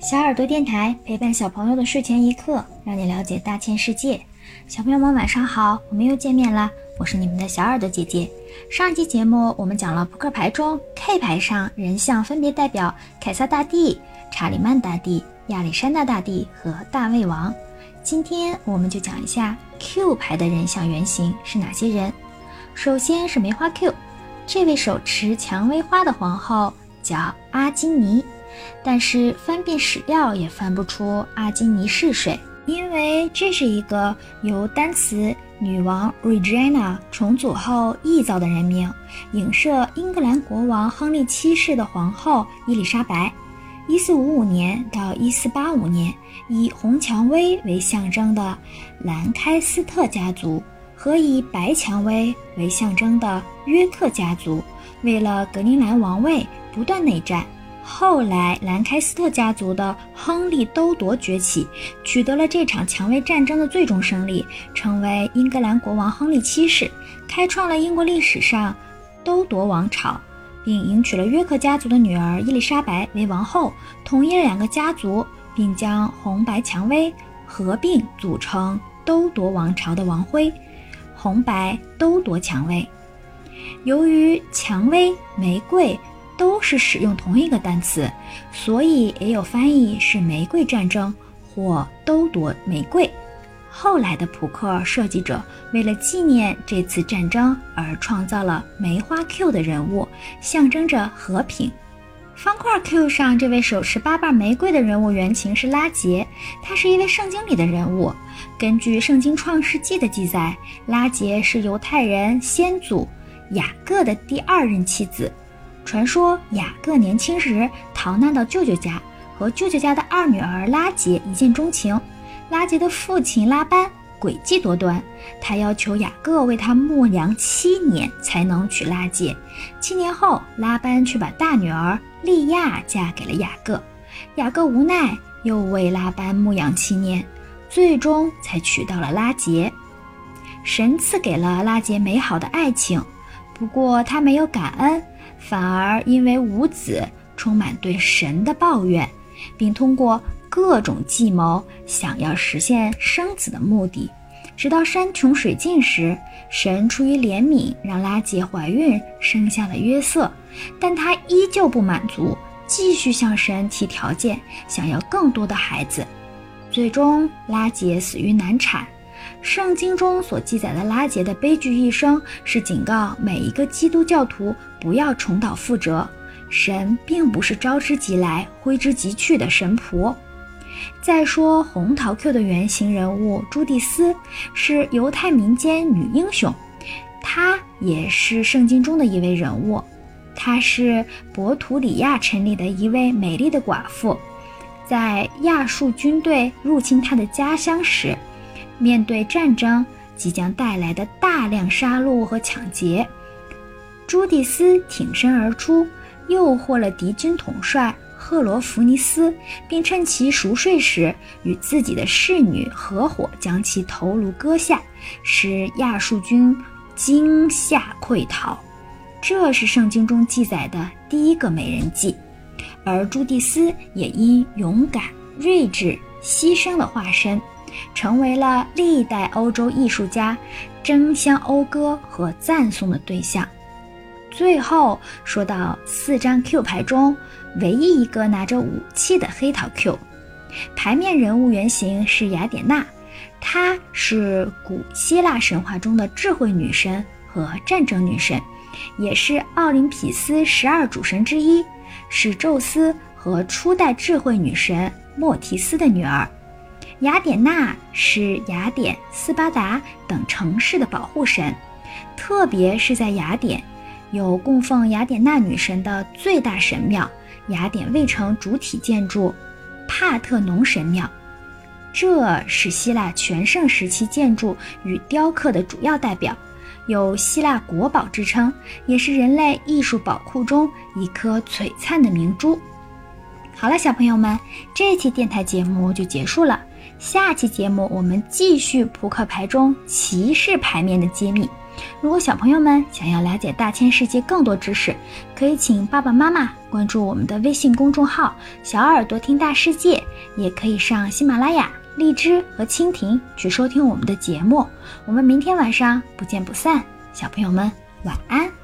小耳朵电台陪伴小朋友的睡前一刻，让你了解大千世界。小朋友们晚上好，我们又见面了，我是你们的小耳朵姐姐。上一期节目我们讲了扑克牌中 K 牌上人像分别代表凯撒大帝、查理曼大帝、亚历山大大帝和大胃王。今天我们就讲一下 Q 牌的人像原型是哪些人。首先是梅花 Q，这位手持蔷薇花的皇后叫阿基尼。但是翻遍史料也翻不出阿金尼是谁，因为这是一个由单词女王 Regina 重组后臆造的人名，影射英格兰国王亨利七世的皇后伊丽莎白。一四五五年到一四八五年，以红蔷薇为象征的兰开斯特家族和以白蔷薇为象征的约克家族，为了格陵兰王位不断内战。后来，兰开斯特家族的亨利都铎崛起，取得了这场蔷薇战争的最终胜利，成为英格兰国王亨利七世，开创了英国历史上都铎王朝，并迎娶了约克家族的女儿伊丽莎白为王后，统一了两个家族，并将红白蔷薇合并组成都铎王朝的王徽——红白都铎蔷薇。由于蔷薇、玫瑰。都是使用同一个单词，所以也有翻译是“玫瑰战争”或“都夺玫瑰”。后来的扑克设计者为了纪念这次战争而创造了梅花 Q 的人物，象征着和平。方块 Q 上这位手持八瓣玫瑰的人物原型是拉杰，他是一位圣经里的人物。根据《圣经创世纪》的记载，拉杰是犹太人先祖雅各的第二任妻子。传说雅各年轻时逃难到舅舅家，和舅舅家的二女儿拉杰一见钟情。拉杰的父亲拉班诡计多端，他要求雅各为他牧羊七年才能娶拉杰。七年后，拉班却把大女儿利亚嫁给了雅各。雅各无奈，又为拉班牧养七年，最终才娶到了拉杰。神赐给了拉杰美好的爱情，不过他没有感恩。反而因为无子，充满对神的抱怨，并通过各种计谋想要实现生子的目的。直到山穷水尽时，神出于怜悯，让拉杰怀孕，生下了约瑟。但他依旧不满足，继续向神提条件，想要更多的孩子。最终，拉杰死于难产。圣经中所记载的拉杰的悲剧一生，是警告每一个基督教徒不要重蹈覆辙。神并不是招之即来、挥之即去的神仆。再说红桃 Q 的原型人物朱蒂斯，是犹太民间女英雄，她也是圣经中的一位人物。她是伯图里亚城里的一位美丽的寡妇，在亚述军队入侵她的家乡时。面对战争即将带来的大量杀戮和抢劫，朱蒂斯挺身而出，诱惑了敌军统帅赫罗弗尼斯，并趁其熟睡时与自己的侍女合伙将其头颅割下，使亚述军惊吓溃逃。这是圣经中记载的第一个美人计，而朱蒂斯也因勇敢、睿智、牺牲的化身。成为了历代欧洲艺术家争相讴歌和赞颂的对象。最后说到四张 Q 牌中唯一一个拿着武器的黑桃 Q，牌面人物原型是雅典娜，她是古希腊神话中的智慧女神和战争女神，也是奥林匹斯十二主神之一，是宙斯和初代智慧女神莫提斯的女儿。雅典娜是雅典、斯巴达等城市的保护神，特别是在雅典，有供奉雅典娜女神的最大神庙——雅典卫城主体建筑帕特农神庙。这是希腊全盛时期建筑与雕刻的主要代表，有“希腊国宝”之称，也是人类艺术宝库中一颗璀璨的明珠。好了，小朋友们，这期电台节目就结束了。下期节目我们继续扑克牌中骑士牌面的揭秘。如果小朋友们想要了解大千世界更多知识，可以请爸爸妈妈关注我们的微信公众号“小耳朵听大世界”，也可以上喜马拉雅、荔枝和蜻蜓去收听我们的节目。我们明天晚上不见不散，小朋友们晚安。